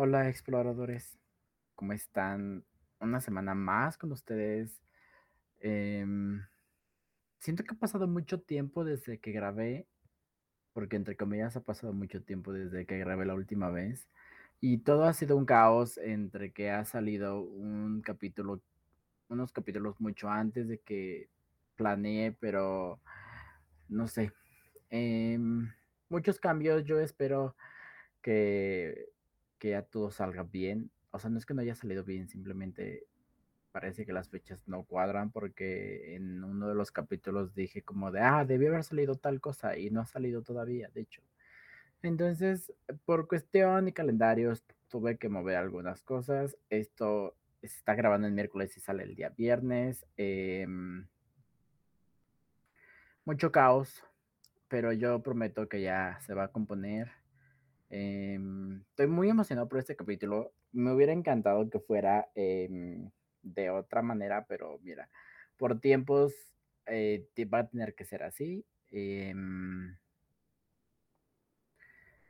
Hola exploradores, ¿cómo están? Una semana más con ustedes. Em, siento que ha pasado mucho tiempo desde que grabé, porque entre comillas ha pasado mucho tiempo desde que grabé la última vez. Y todo ha sido un caos entre que ha salido un capítulo, unos capítulos mucho antes de que planeé, pero no sé. Em, muchos cambios, yo espero que que ya todo salga bien. O sea, no es que no haya salido bien, simplemente parece que las fechas no cuadran porque en uno de los capítulos dije como de, ah, debió haber salido tal cosa y no ha salido todavía, de hecho. Entonces, por cuestión y calendarios, tuve que mover algunas cosas. Esto se está grabando el miércoles y sale el día viernes. Eh, mucho caos, pero yo prometo que ya se va a componer Em, estoy muy emocionado por este capítulo. Me hubiera encantado que fuera em, de otra manera, pero mira, por tiempos eh, va a tener que ser así. Em,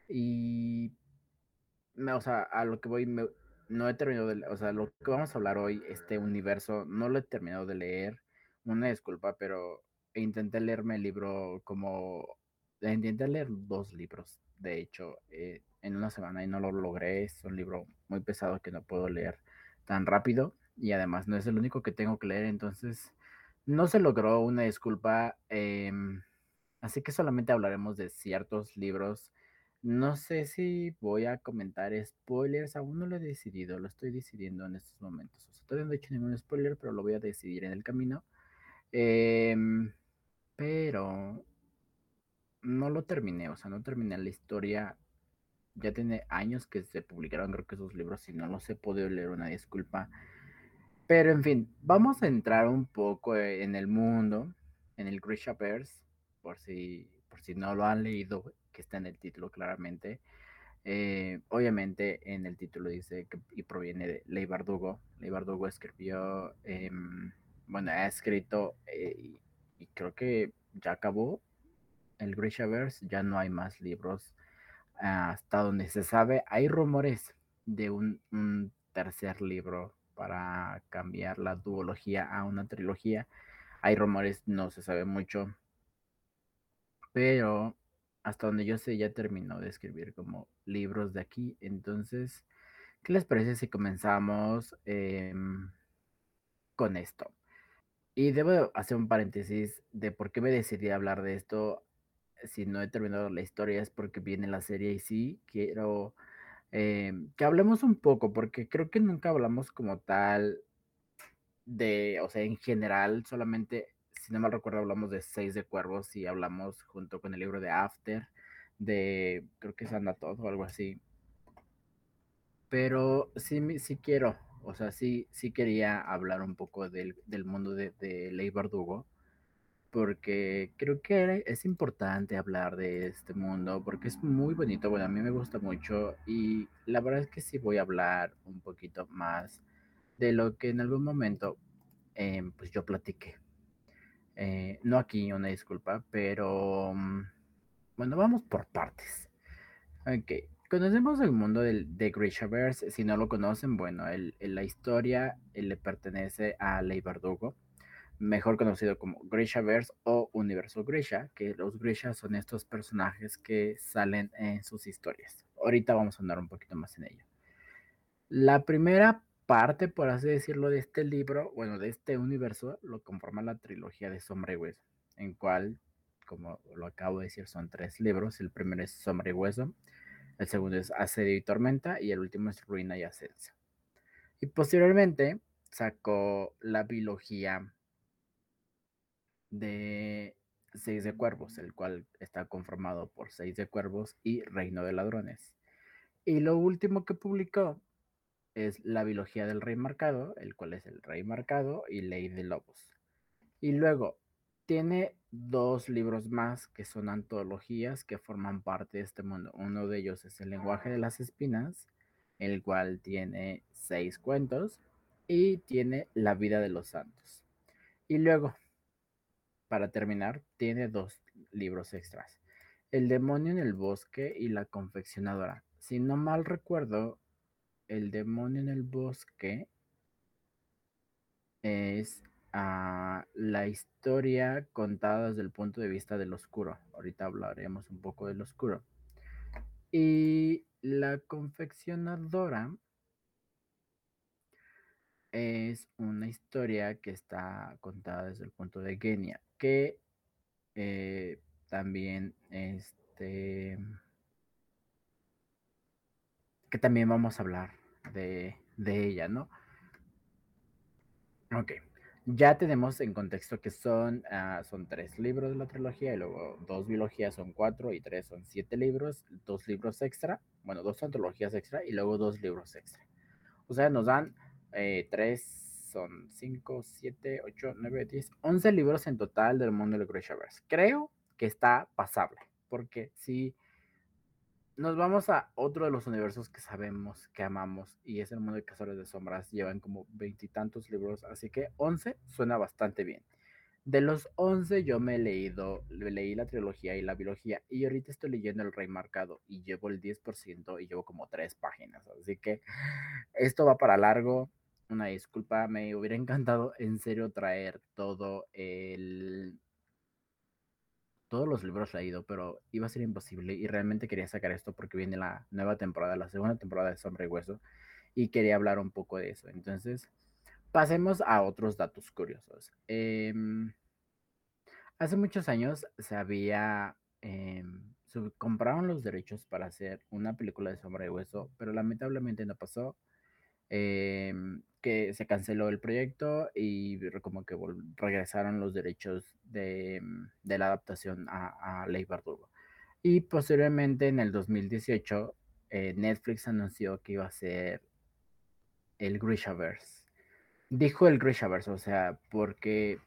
y, o sea, a lo que voy, no he terminado de, o sea, lo que vamos a hablar hoy, este universo, no lo he terminado de leer. Una disculpa, pero intenté leerme el libro como, intenté leer dos libros de hecho, eh, en una semana y no lo logré. Es un libro muy pesado que no puedo leer tan rápido y además no es el único que tengo que leer, entonces no se logró una disculpa. Em, así que solamente hablaremos de ciertos libros. No sé si voy a comentar spoilers, aún no lo he decidido, lo estoy decidiendo en estos momentos. O sea, todavía no he hecho ningún spoiler, pero lo voy a decidir en el camino. Em, pero no lo terminé, o sea, no terminé la historia. Ya tiene años que se publicaron, creo que esos libros, y no los he podido leer, una disculpa. Pero en fin, vamos a entrar un poco en el mundo, en el Grishaverse, por si, por si no lo han leído, que está en el título claramente. Eh, obviamente en el título dice que y proviene de Ley Bardugo. Ley Bardugo escribió, em, bueno, ha escrito eh, y, creo que ya acabó el Grishaverse ya no hay más libros. Hasta donde se sabe, hay rumores de un, tercer libro para cambiar la duología a una trilogía. Hay rumores, no se sabe mucho. Pero hasta donde yo sé ya terminó de escribir como libros de aquí. Entonces, ¿qué les parece si comenzamos eh, con esto? Y debo hacer un paréntesis de por qué me decidí hablar de esto si no he terminado la historia es porque viene la serie y sí, quiero eh, que hablemos un poco, porque creo que nunca hablamos como tal de, o sea, en general, solamente, si no mal recuerdo, hablamos de Seis de Cuervos y hablamos junto con el libro de After, de, creo que es Anatot o algo así. Pero sí, sí quiero, o sea, sí, sí quería hablar un poco del, del mundo de, de Ley Bardugo porque creo que es importante hablar de este mundo, porque es muy bonito, bueno, a mí me gusta mucho y la verdad es que sí voy a hablar un poquito más de lo que en algún momento eh, pues yo platiqué. Eh, no aquí, una disculpa, pero mm, bueno, vamos por partes. Ok, conocemos el mundo del, de Grishaverse, si no lo conocen, bueno, el, la historia le pertenece a Ley Verdugo mejor conocido como Grishaverse o Universo Grisha, que los Grisha son estos personajes que salen en sus historias. Ahorita vamos a andar un poquito más en ello. La primera parte, por así decirlo, de este libro, bueno, de este universo, lo conforma la trilogía de Sombra y Hueso, en cual, como lo acabo de decir, son tres libros. El primero es Sombra y Hueso, el segundo es Asedio y Tormenta, y el último es Ruina y Ascenso. Y posteriormente sacó la biología de Seis de Cuervos, el cual está conformado por Seis de Cuervos y Reino de Ladrones. Y lo último que publicó es La Biología del Rey Marcado, el cual es el Rey Marcado y Ley de Lobos. Y luego tiene dos libros más que son antologías que forman parte de este mundo. Uno de ellos es El lenguaje de las espinas, el cual tiene seis cuentos y tiene La vida de los santos. Y luego para terminar, tiene dos libros extras. El demonio en el bosque y la confeccionadora. Si no mal recuerdo, El demonio en el bosque es ah, la historia contada desde el punto de vista del oscuro. Ahorita hablaremos un poco del oscuro. Y la confeccionadora es una historia que está contada desde el punto de Genia, que eh, también este que también vamos a hablar de, de ella, ¿no? Ok, ya tenemos en contexto que son, uh, son tres libros de la trilogía y luego dos biologías son cuatro y tres son siete libros, dos libros extra, bueno, dos antologías extra y luego dos libros extra. O sea, nos dan eh, tres, son cinco, siete, ocho, nueve, diez, once libros en total del mundo del Grishaverse. Creo que está pasable, porque si nos vamos a otro de los universos que sabemos, que amamos, y es el mundo de Cazadores de Sombras. Llevan como veintitantos libros, así que 11 suena bastante bien. De los 11 yo me he leído, leí la trilogía y la biología, y ahorita estoy leyendo El Rey Marcado, y llevo el 10% y llevo como tres páginas, así que esto va para largo. Una disculpa, me hubiera encantado en serio traer todo el todos los libros leído, pero iba a ser imposible y realmente quería sacar esto porque viene la nueva temporada, la segunda temporada de Sombra y Hueso y quería hablar un poco de eso. Entonces, pasemos a otros datos curiosos. Eh, hace muchos años se había... Eh, compraron los derechos para hacer una película de Sombra y Hueso, pero lamentablemente no pasó. Eh, que se canceló el proyecto y como que regresaron los derechos de, de la adaptación a, a, Ley Bardugo. Y posteriormente en el 2018 eh, Netflix anunció que iba a ser el Grishaverse. Dijo el Grishaverse, o sea, porque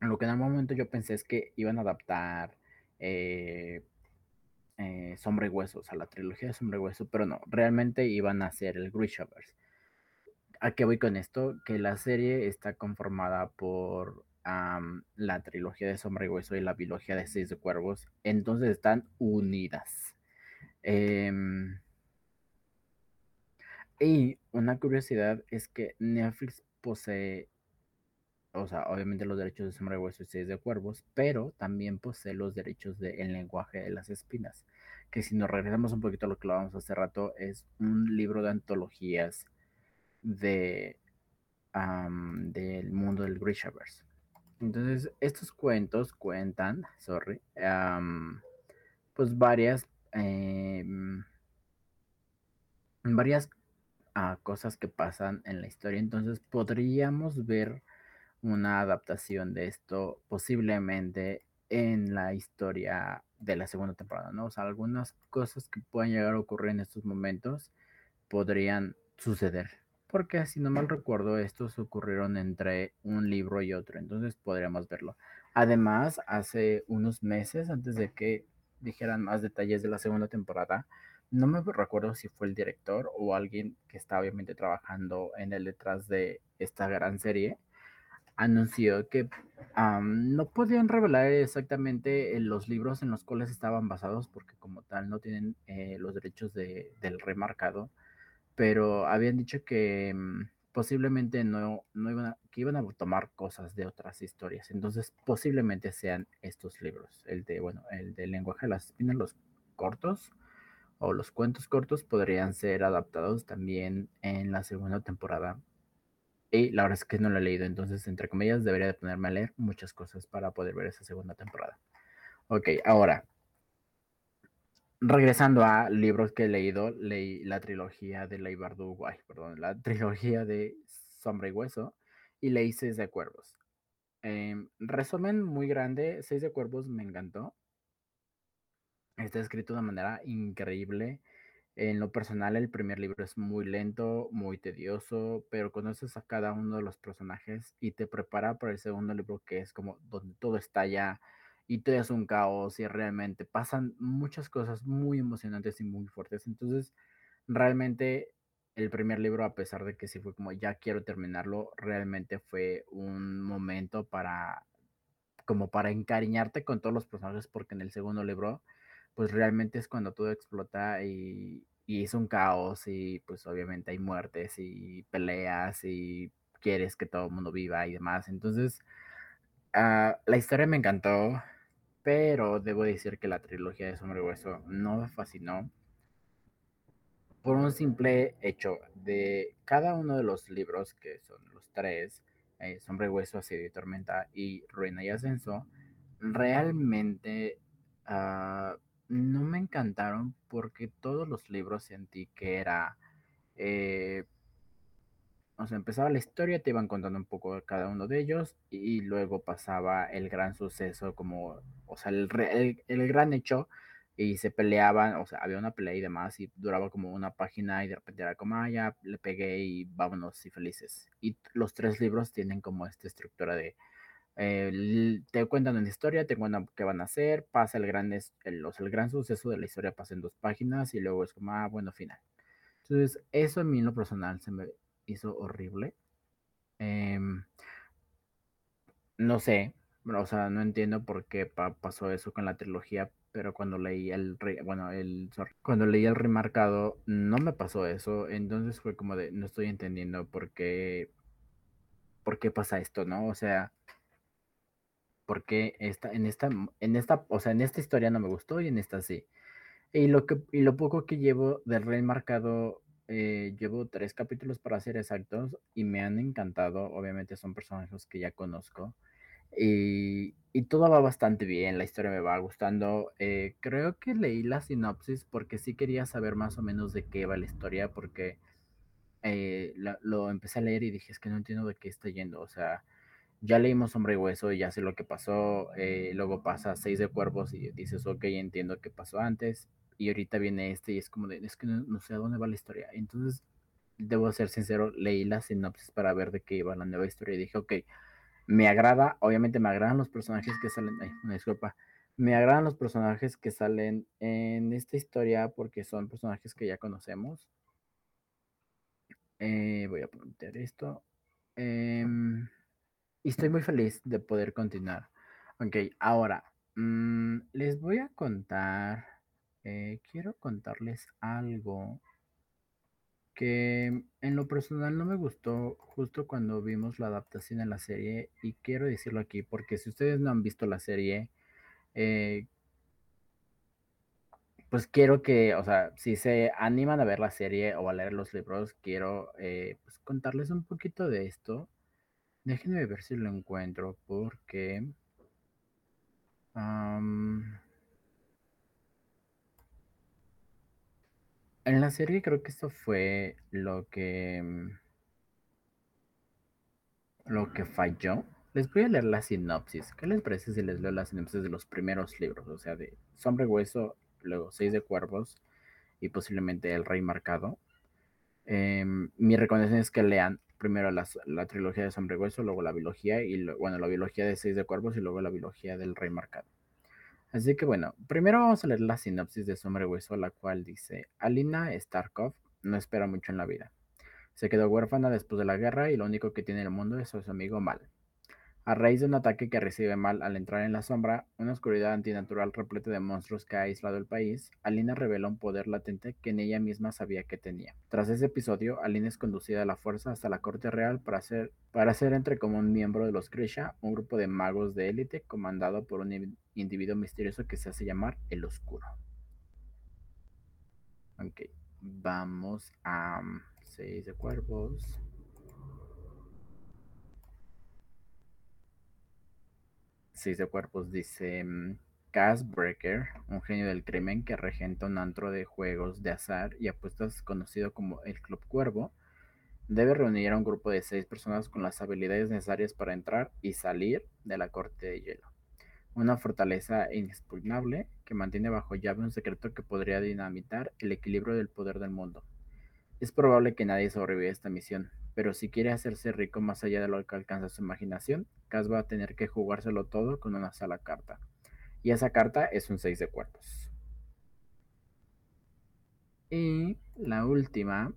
lo que en el momento yo pensé es que iban a adaptar eh, eh, Sombra y Hueso, o sea, la trilogía de Sombra y Hueso, pero no, realmente iban a hacer el Grishaverse. ¿A qué voy con esto? Que la serie está conformada por la trilogía de Sombra y Hueso y la biología de Seis de Cuervos, entonces están unidas. Eh, y una curiosidad es que Netflix posee, o sea, obviamente los derechos de Sombra Hueso y Seis de Cuervos, pero también posee los derechos del de lenguaje de las espinas, que si nos regresamos un poquito a lo que lo vamos hace rato, es un libro de antologías de, del mundo del Grishaverse. Entonces, estos cuentos cuentan, sorry, pues varias, eh, varias uh, cosas que pasan en la historia. Entonces, podríamos ver una adaptación de esto posiblemente en la historia de la segunda temporada, ¿no? O sea, algunas cosas que puedan llegar a ocurrir en estos momentos podrían suceder porque si no mal recuerdo, estos ocurrieron entre un libro y otro, entonces podríamos verlo. Además, hace unos meses, antes de que dijeran más detalles de la segunda temporada, no me recuerdo si fue el director o alguien que está obviamente trabajando en el detrás de esta gran serie, anunció que um, no podían revelar exactamente los libros en los cuales estaban basados porque como tal no tienen eh, los derechos de, del remarcado pero habían dicho que mm, posiblemente no, no iban a, que iban a tomar cosas de otras historias. Entonces, posiblemente sean estos libros. El de, bueno, el de lenguaje de las espinas, los cortos o los cuentos cortos podrían ser adaptados también en la segunda temporada. Y la verdad es que no lo he leído, entonces, entre comillas, debería de ponerme a leer muchas cosas para poder ver esa segunda temporada. Ok, ahora, regresando a libros que he leído, leí la trilogía de Ley Bardugo, perdón, la trilogía de Sombra y Hueso y leí Seis de Cuervos. Eh, resumen muy grande, Seis de Cuervos me encantó. Está escrito de manera increíble. En lo personal, el primer libro es muy lento, muy tedioso, pero conoces a cada uno de los personajes y te prepara para el segundo libro que es como donde todo está ya y todo es un caos y realmente pasan muchas cosas muy emocionantes y muy fuertes. Entonces, realmente el primer libro, a pesar de que sí fue como ya quiero terminarlo, realmente fue un momento para como para encariñarte con todos los personajes porque en el segundo libro pues realmente es cuando todo explota y, y es un caos y pues obviamente hay muertes y peleas y quieres que todo el mundo viva y demás. Entonces, uh, la historia me encantó, pero debo decir que la trilogía de Sombra y Hueso no me fascinó por un simple hecho de cada uno de los libros, que son los tres, eh, y Hueso, Asedio y Tormenta y Ruina y Ascenso, realmente uh, no me encantaron porque todos los libros sentí que era... Eh, o sea, empezaba la historia, te iban contando un poco de cada uno de ellos y luego pasaba el gran suceso como, o sea, el, el, el gran hecho y se peleaban, o sea, había una pelea y demás y duraba como una página y de repente era como, ah, ya le pegué y vámonos y felices. Y los tres libros tienen como esta estructura de, eh, te cuentan una historia, te cuentan qué van a hacer, pasa el gran, el, el gran suceso de la historia, pasa en dos páginas y luego es como, ah, bueno, final. Entonces, eso a mí en lo personal se me hizo horrible. Eh, no sé, o sea, no entiendo por qué pa pasó eso con la trilogía, pero cuando leí el, bueno, el, sorry, cuando leí el remarcado, no me pasó eso, entonces fue como de, no estoy entendiendo por qué, por qué pasa esto, ¿no? O sea, porque esta, en esta, en esta, o sea, en esta historia no me gustó y en esta sí. Y lo que, y lo poco que llevo del rey marcado, eh, llevo tres capítulos para ser exactos y me han encantado. Obviamente son personajes que ya conozco. Y, y todo va bastante bien, la historia me va gustando. Eh, creo que leí la sinopsis porque sí quería saber más o menos de qué va la historia, porque eh, la, lo empecé a leer y dije, es que no entiendo de qué está yendo. O sea, ya leímos Hombre y Hueso y ya sé lo que pasó, eh, luego pasa Seis de Cuervos y dices, ok, entiendo qué pasó antes, y ahorita viene este y es como de, es que no, no, sé a dónde va la historia. Entonces, debo ser sincero, leí la sinopsis para ver de qué iba la nueva historia y dije, ok, me agrada, obviamente me agradan los personajes que salen, ay, una disculpa, me agradan los personajes que salen en esta historia porque son personajes que ya conocemos. Eh, voy a poner esto. Eh, y estoy muy feliz de poder continuar. Ok, ahora mmm, les voy a contar, eh, quiero contarles algo que en lo personal no me gustó justo cuando vimos la adaptación de la serie y quiero decirlo aquí porque si ustedes no han visto la serie, eh, pues quiero que, o sea, si se animan a ver la serie o a leer los libros, quiero eh, pues contarles un poquito de esto Déjenme ver si lo encuentro porque... En la serie creo que esto fue lo que... Mm, lo que falló. Les voy a leer la sinopsis. ¿Qué les parece si les leo la sinopsis de los primeros libros? O sea, de Sombra y Hueso, luego Seis de Cuervos y posiblemente El Rey Marcado. Eh, mi recomendación es que lean primero las, la trilogía de y Hueso, luego la biología y bueno, la biología de Seis de Cuervos y luego la biología del Rey Marcado. Así que bueno, primero vamos a leer la sinopsis de Sombra y Hueso, la cual dice, Alina Starkov no espera mucho en la vida. Se quedó huérfana después de la guerra y lo único que tiene en el mundo es a su amigo Mal. A raíz de un ataque que recibe Mal al entrar en la sombra, una oscuridad antinatural repleta de monstruos que ha aislado el país, Alina revela un poder latente que en ella misma sabía que tenía. Tras ese episodio, Alina es conducida a la fuerza hasta la corte real para ser, para ser entre como miembro de los Grisha, un grupo de magos de élite comandado por un individuo misterioso que se hace llamar el Oscuro. Ok, vamos a 6 de cuervos. Seis de cuerpos dice Cass Breaker, un genio del crimen que regenta un antro de juegos de azar y apuestas conocido como el Club Cuervo, debe reunir a un grupo de seis personas con las habilidades necesarias para entrar y salir de la corte de hielo. Una fortaleza inexpugnable que mantiene bajo llave un secreto que podría dinamitar el equilibrio del poder del mundo. Es probable que nadie sobreviva a esta misión, pero si quiere hacerse rico más allá de lo que alcanza su imaginación, Cass va a tener que jugárselo todo con una sola carta. Y esa carta es un 6 de cuerpos. Y la última,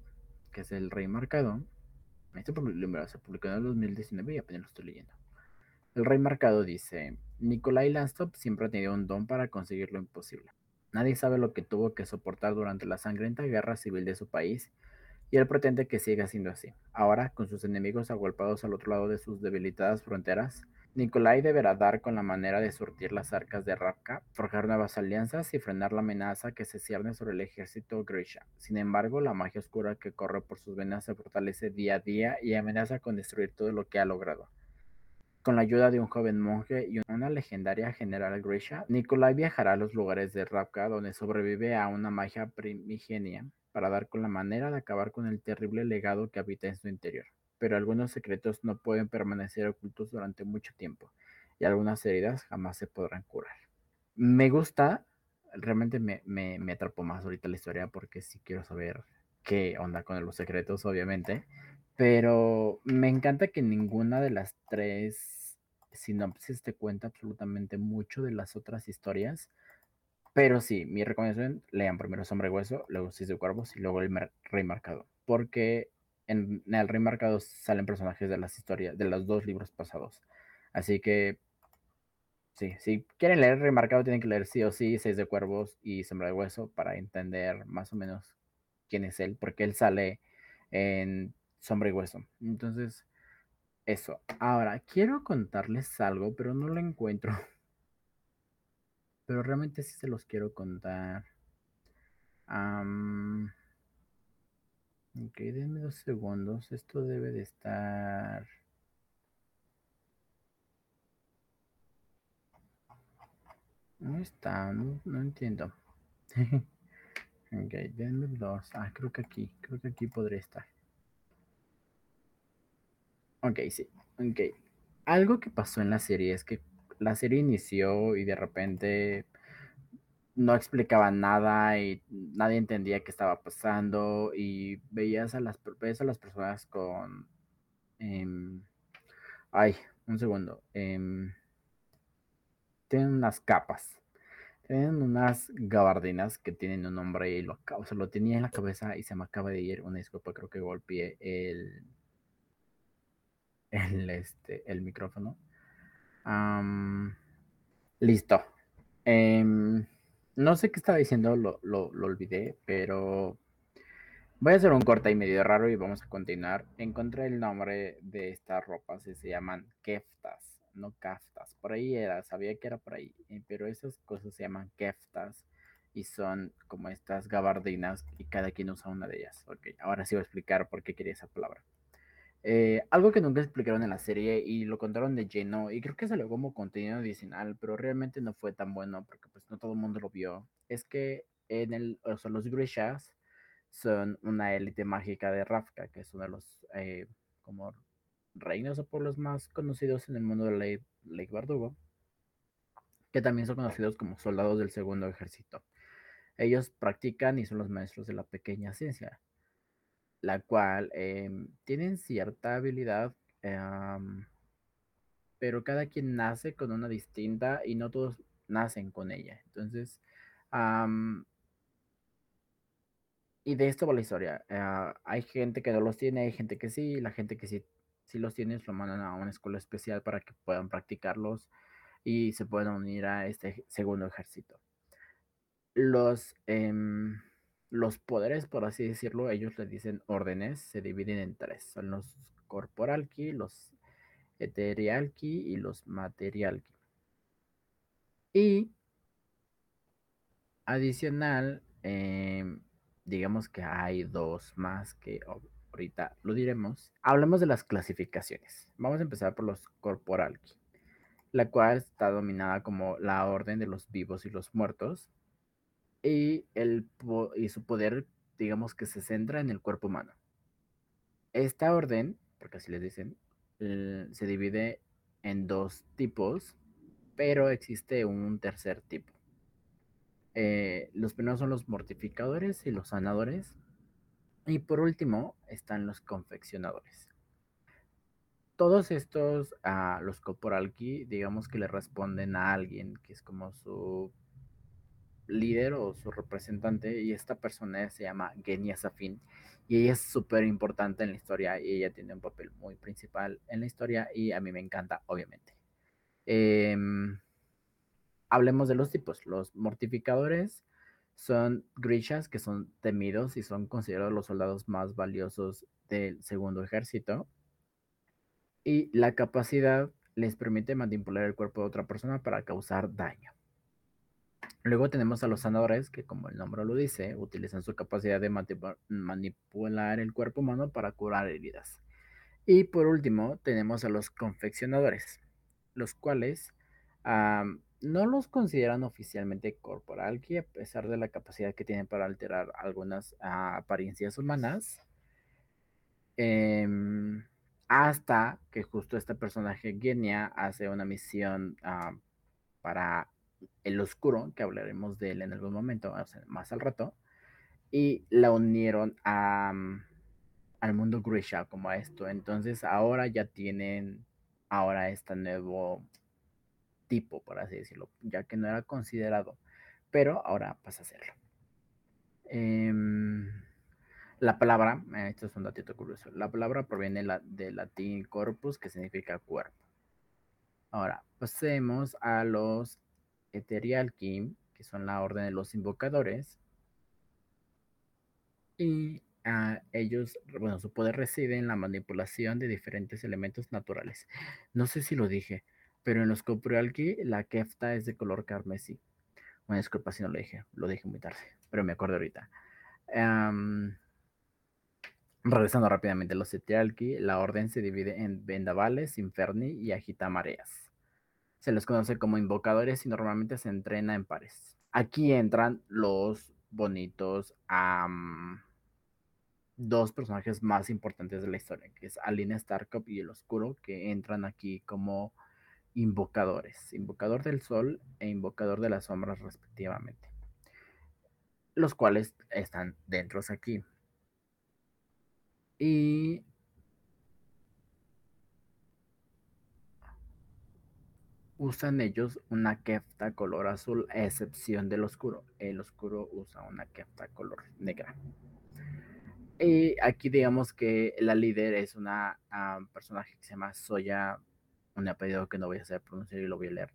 que es el Rey Marcado. Este se publicó en el 2019 y apenas lo estoy leyendo. El Rey Marcado dice: Nikolai Lanstop siempre ha tenido un don para conseguir lo imposible. Nadie sabe lo que tuvo que soportar durante la sangrienta guerra civil de su país y él pretende que siga siendo así. Ahora, con sus enemigos agolpados al otro lado de sus debilitadas fronteras, Nikolai deberá dar con la manera de surtir las arcas de Rapka, forjar nuevas alianzas y frenar la amenaza que se cierne sobre el ejército Grisha. Sin embargo, la magia oscura que corre por sus venas se fortalece día a día y amenaza con destruir todo lo que ha logrado. Con la ayuda de un joven monje y una legendaria general Grisha, Nikolai viajará a los lugares de Rapka donde sobrevive a una magia primigenia para dar con la manera de acabar con el terrible legado que habita en su interior. Pero algunos secretos no pueden permanecer ocultos durante mucho tiempo y algunas heridas jamás se podrán curar. Me gusta, realmente me, me, me atrapó más ahorita la historia porque sí quiero saber qué onda con los secretos, obviamente. Pero me encanta que ninguna de las tres sinopsis te cuenta absolutamente mucho de las otras historias. Pero sí, mi recomendación, lean primero Sombra y Hueso, luego Cis de Cuervos y luego el Rey Marcado. Porque en, el Rey Marcado salen personajes de las historias, de los dos libros pasados. Así que, sí, si quieren leer Rey Marcado, tienen que leer sí o sí Seis de Cuervos y Sombra de Hueso para entender más o menos quién es él, porque él sale en Sombra y Hueso. Entonces, eso. Ahora, quiero contarles algo, pero no lo encuentro. Pero realmente sí se los quiero contar. ok, denme dos segundos. Esto debe de estar... No está, no, no entiendo. ok, denme dos. Ah, creo que aquí, creo que aquí podría estar. Ok, sí. Ok. Algo que pasó en la serie es que la serie inició y de repente no explicaba nada y nadie entendía qué estaba pasando y veías a las, a las personas con... Em, ay, un segundo. Em, tienen unas capas. Tienen unas gabardinas que tienen un nombre y lo, o sea, lo tenía en la cabeza y se me acaba de ir una disculpa, creo que golpeé el, el, este, el micrófono. Listo. Em, no sé qué estaba diciendo, lo, lo, lo, olvidé, pero voy a hacer un corte y medio raro y vamos a continuar. Encontré el nombre de estas ropas y se llaman keftas, no kaftas. Por ahí era, sabía que era por ahí, eh, pero esas cosas se llaman keftas y son como estas gabardinas y cada quien usa una de ellas. Ok, ahora sí voy a explicar por qué quería esa palabra. Eh, algo que nunca explicaron en la serie y lo contaron de lleno y creo que salió como contenido adicional, pero realmente no fue tan bueno porque pues no todo el mundo lo vio. Es que en el, o los Grishas son una élite mágica de Rafka, que es uno de los eh, como reinos o pueblos más conocidos en el mundo de Lake, Lake Bardugo, que también son conocidos como soldados del segundo ejército. Ellos practican y son los maestros de la pequeña ciencia la cual em, tienen cierta habilidad, pero cada quien nace con una distinta y no todos nacen con ella. Entonces, y de esto va la historia. Ah, hay gente que no los tiene, hay gente que sí, la gente que sí, sí los tiene, lo mandan a una escuela especial para que puedan practicarlos y se puedan unir a este segundo ejército. Los... Em, los poderes, por así decirlo, ellos le dicen órdenes, se dividen en tres. Son los corporalki, los eterialki y los materialki. Y adicional, em, digamos que hay dos más que ahorita lo diremos. Hablemos de las clasificaciones. Vamos a empezar por los corporalki, la cual está dominada como la orden de los vivos y los muertos y, su poder, digamos que se centra en el cuerpo humano. Esta orden, porque así les dicen, se divide en dos tipos, pero existe un tercer tipo. Eh, los primeros son los mortificadores y los sanadores. Y por último están los confeccionadores. Todos estos, a los corporalki, digamos que le responden a alguien que es como su líder o su representante y esta persona se llama Genia Safin y ella es súper importante en la historia y ella tiene un papel muy principal en la historia y a mí me encanta, obviamente. Em, hablemos de los tipos. Los mortificadores Son grishas que son temidos y son considerados los soldados más valiosos del segundo ejército. Y la capacidad les permite manipular el cuerpo de otra persona para causar daño. Luego tenemos a los sanadores, que como el nombre lo dice, utilizan su capacidad de manipular el cuerpo humano para curar heridas. Y por último, tenemos a los confeccionadores, los cuales no los consideran oficialmente corporal, que a pesar de la capacidad que tienen para alterar algunas ah, apariencias humanas, em, hasta que justo este personaje Genia hace una misión ah, para el oscuro, que hablaremos de él en algún momento, más al rato, y la unieron a, mm, al mundo Grisha como a esto. Entonces ahora ya tienen ahora este nuevo tipo, por así decirlo, ya que no era considerado, pero ahora pasa a serlo. Em, la palabra, eh, esto es un datito curioso, la palabra proviene la, del latín corpus, que significa cuerpo. Ahora, pasemos a los Eterialkim, que son la orden de los invocadores. Y a ellos, bueno, su poder reside en la manipulación de diferentes elementos naturales. No sé si lo dije, pero en los Coprialki la kefta es de color carmesí. Bueno, disculpa si no lo dije, lo dije muy tarde, pero me acuerdo ahorita. regresando rápidamente a los Eterialki, la orden se divide en vendavales, inferni y agitamareas. Se les conoce como invocadores y normalmente se entrena en pares. Aquí entran los bonitos dos personajes más importantes de la historia, que es Aline Starkov y el Oscuro, que entran aquí como invocadores, invocador del sol e invocador de las sombras respectivamente, los cuales están dentro aquí. Y usan ellos una kefta color azul, a excepción del oscuro. El oscuro usa una kefta color negra. Y aquí digamos que la líder es una personaje que se llama Soya, un apellido que no voy a hacer pronunciar y lo voy a leer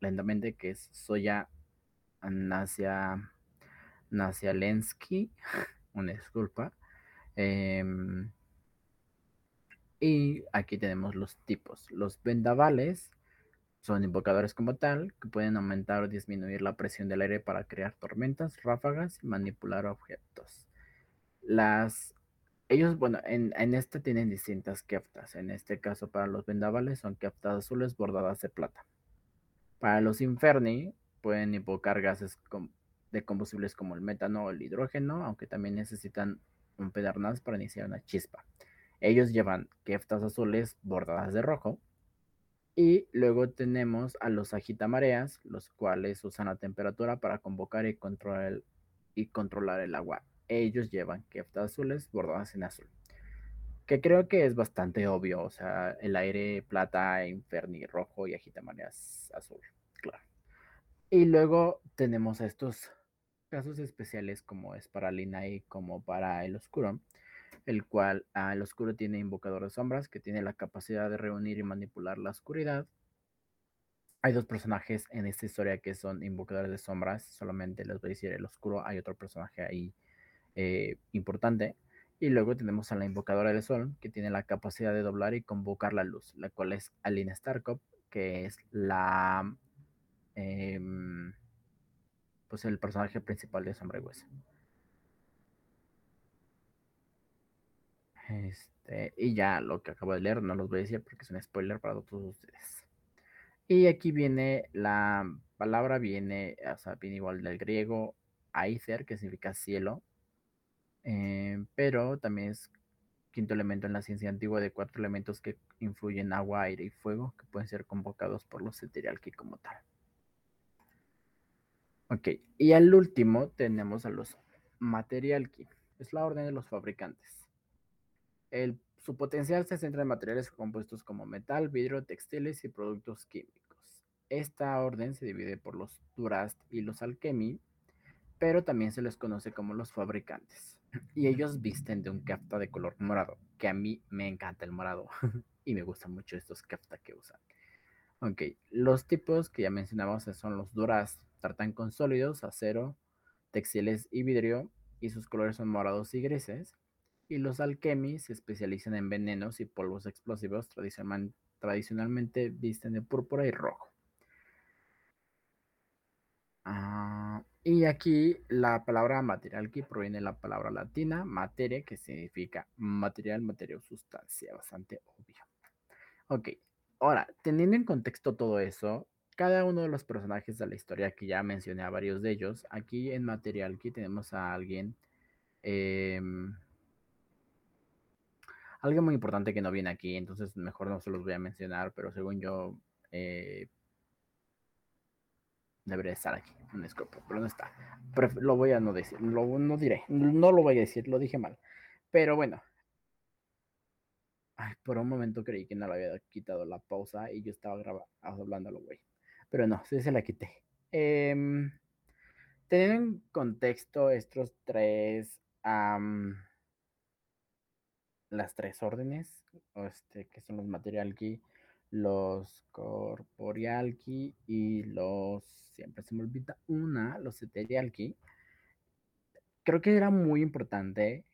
lentamente, que es Soya Nasia, Nasia Lensky, una disculpa. Em, y aquí tenemos los tipos. Los vendavales son invocadores como tal, que pueden aumentar o disminuir la presión del aire para crear tormentas, ráfagas y manipular objetos. Las ellos, bueno, en, en este tienen distintas keftas. En este caso, para los vendavales son keftas azules bordadas de plata. Para los inferni, pueden invocar gases de combustibles como el metano o el hidrógeno, aunque también necesitan un pedernal para iniciar una chispa. Ellos llevan keftas azules bordadas de rojo y luego tenemos a los agitamareas, los cuales usan la temperatura para convocar y controlar el, agua. Ellos llevan keftas azules bordadas en azul. Que creo que es bastante obvio. O sea, el aire plata, inferni rojo y agitamareas azul. Claro. Y luego tenemos estos casos especiales como es para Lina y como para el oscuro el cual el oscuro tiene invocador de sombras, que tiene la capacidad de reunir y manipular la oscuridad. Hay dos personajes en esta historia que son invocadores de sombras, solamente les voy a decir el oscuro, hay otro personaje ahí eh, importante. Y luego tenemos a la invocadora del sol, que tiene la capacidad de doblar y convocar la luz, la cual es Aline Starkov, que es la... Em, pues el personaje principal de Sombra y Hueso. Este, y ya lo que acabo de leer no los voy a decir porque es un spoiler para todos ustedes. Y aquí viene la palabra, viene, o sea, viene igual del griego Aether, que significa cielo, eh, pero también es quinto elemento en la ciencia antigua de cuatro elementos que influyen agua, aire y fuego, que pueden ser convocados por los Eterialki como tal. Ok, y al último tenemos a los Materialki, es la orden de los fabricantes su potencial se centra en materiales compuestos como metal, vidrio, textiles y productos químicos. Esta orden se divide por los Durast y los Alchemy, pero también se les conoce como los fabricantes. Y ellos visten de un kafta de color morado, que a mí me encanta el morado y me gustan mucho estos kafta que usan. Ok, los tipos que ya mencionamos son los Durast, tartán con sólidos, acero, textiles y vidrio, y sus colores son morados y grises. Y los alquemis se especializan en venenos y polvos explosivos, tradicionalmente visten de púrpura y rojo. Ah, y aquí la palabra material que proviene de la palabra latina materia, que significa material, materia o sustancia, bastante obvio. Ok, ahora, teniendo en contexto todo eso, cada uno de los personajes de la historia que ya mencioné a varios de ellos, aquí en material aquí tenemos a alguien, em, alguien muy importante que no viene aquí, entonces mejor no se los voy a mencionar, pero según yo, eh, debería estar aquí, un escopo, pero no está. Lo voy a no decir, lo, no diré, no lo voy a decir, lo dije mal. Pero bueno. Ay, por un momento creí que no le había quitado la pausa y yo estaba grabando, hablándolo, güey. Pero no, sí se la quité. Em, teniendo en contexto estos tres, las tres órdenes, este, que son los material key, los corporeal key y los, siempre se me olvida una, los ethereal key. Creo que era muy importante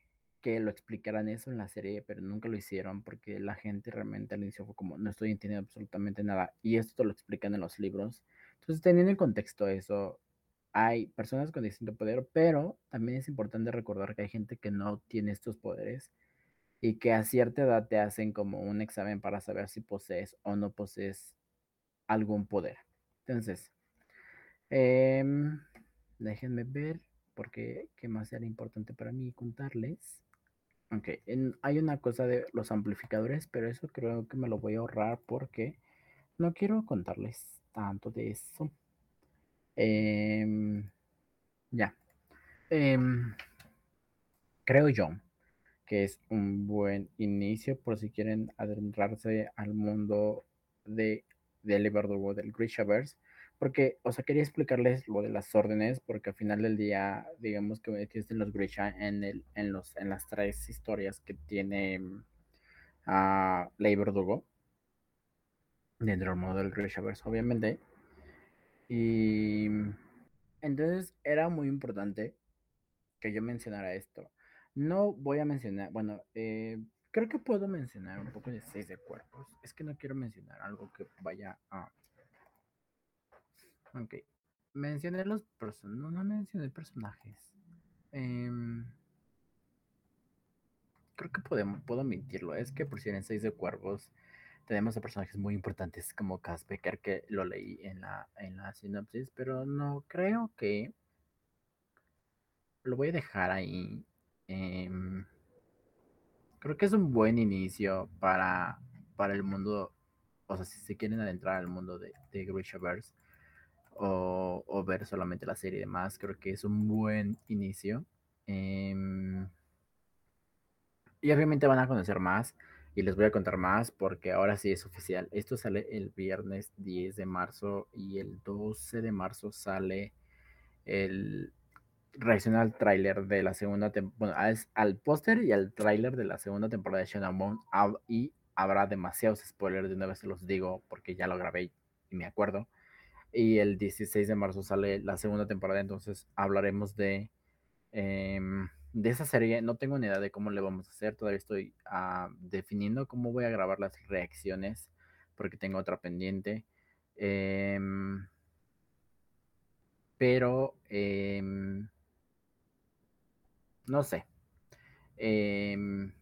que lo explicaran eso en la serie, pero nunca lo hicieron porque la gente realmente al inicio fue como, no estoy entendiendo absolutamente nada. Y esto lo explican en los libros. Entonces, teniendo en contexto eso, hay personas con distinto poder, pero también es importante recordar que hay gente que no tiene estos poderes y que a cierta edad te hacen como un examen para saber si posees o no posees algún poder. Entonces, em, déjenme ver, porque qué más era importante para mí contarles. Ok, hay una cosa de los amplificadores, pero eso creo que me lo voy a ahorrar porque no quiero contarles tanto de eso. Em, ya. Em, creo yo que es un buen inicio por si quieren adentrarse al mundo de, del Verdugo, del Grishaverse. Porque, o sea, quería explicarles lo de las órdenes, porque al final del día, digamos que existen los Grisha en, el, en, los, en las tres historias que tiene a uh, Ley Verdugo, dentro del mundo del Grishaverse, obviamente. Y entonces era muy importante que yo mencionara esto. No voy a mencionar, bueno, eh, creo que puedo mencionar un poco de seis de cuerpos. Es que no quiero mencionar algo que vaya a... Ok. Mencioné los personajes. No, no mencioné personajes. Em, creo que podemos, puedo omitirlo. Es que por si en seis de cuervos tenemos a personajes muy importantes como Cass Becker, que lo leí en la, en la sinopsis, pero no creo que lo voy a dejar ahí Em, creo que es un buen inicio para, para el mundo, o sea, si se quieren adentrar al mundo de, de Grishaverse o, ver solamente la serie y demás, creo que es un buen inicio. Em, y obviamente van a conocer más y les voy a contar más porque ahora sí es oficial. Esto sale el viernes 10 de marzo y el 12 de marzo sale el reacciona al tráiler de la segunda temporada, bueno, al póster y al tráiler de la segunda temporada de Shenamon y habrá demasiados spoilers, de una vez se los digo porque ya lo grabé y me acuerdo. Y el 16 de marzo sale la segunda temporada, entonces hablaremos de, em, de esa serie. No tengo ni idea de cómo le vamos a hacer, todavía estoy uh, definiendo cómo voy a grabar las reacciones porque tengo otra pendiente. Eh, pero eh, no sé. Em,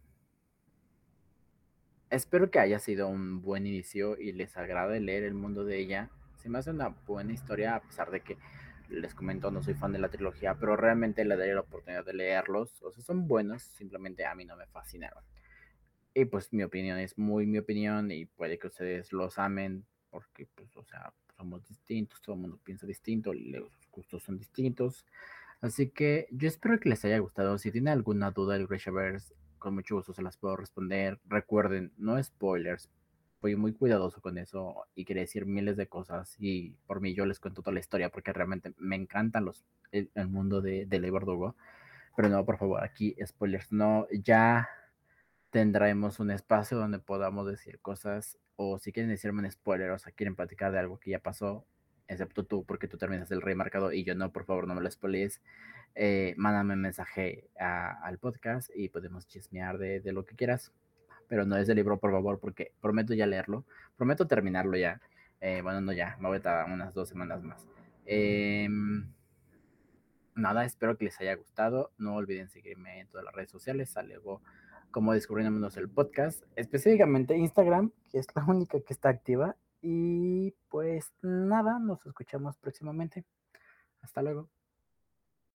espero que haya sido un buen inicio y les agrade leer el mundo de ella. Se me hace una buena historia, a pesar de que les comento, no soy fan de la trilogía, pero realmente le daré la oportunidad de leerlos. O sea, son buenos, simplemente a mí no me fascinaron. Y pues mi opinión es muy mi opinión y puede que ustedes los amen porque, pues, o sea, somos distintos, todo el mundo piensa distinto, los gustos son distintos. Así que yo espero que les haya gustado. Si tienen alguna duda del Grishaverse, con mucho gusto se las puedo responder. Recuerden, no spoilers. Fui muy cuidadoso con eso y quería decir miles de cosas. Y por mí yo les cuento toda la historia porque realmente me encantan los, el, mundo de, de Ley Pero no, por favor, aquí spoilers no. Ya tendremos un espacio donde podamos decir cosas. O si quieren decirme un spoiler, o sea, quieren platicar de algo que ya pasó, excepto tú, porque tú terminas el rey marcado y yo no, por favor, no me lo spoilees. Eh, mándame un mensaje al podcast y podemos chismear de, de, lo que quieras. Pero no es el libro, por favor, porque prometo ya leerlo. Prometo terminarlo ya. Eh, bueno, no ya, me voy a tardar unas dos semanas más. Eh, nada, espero que les haya gustado. No olviden seguirme en todas las redes sociales. Alego como descubriéndonos el podcast, específicamente Instagram, que es la única que está activa. Y pues nada, nos escuchamos próximamente. Hasta luego.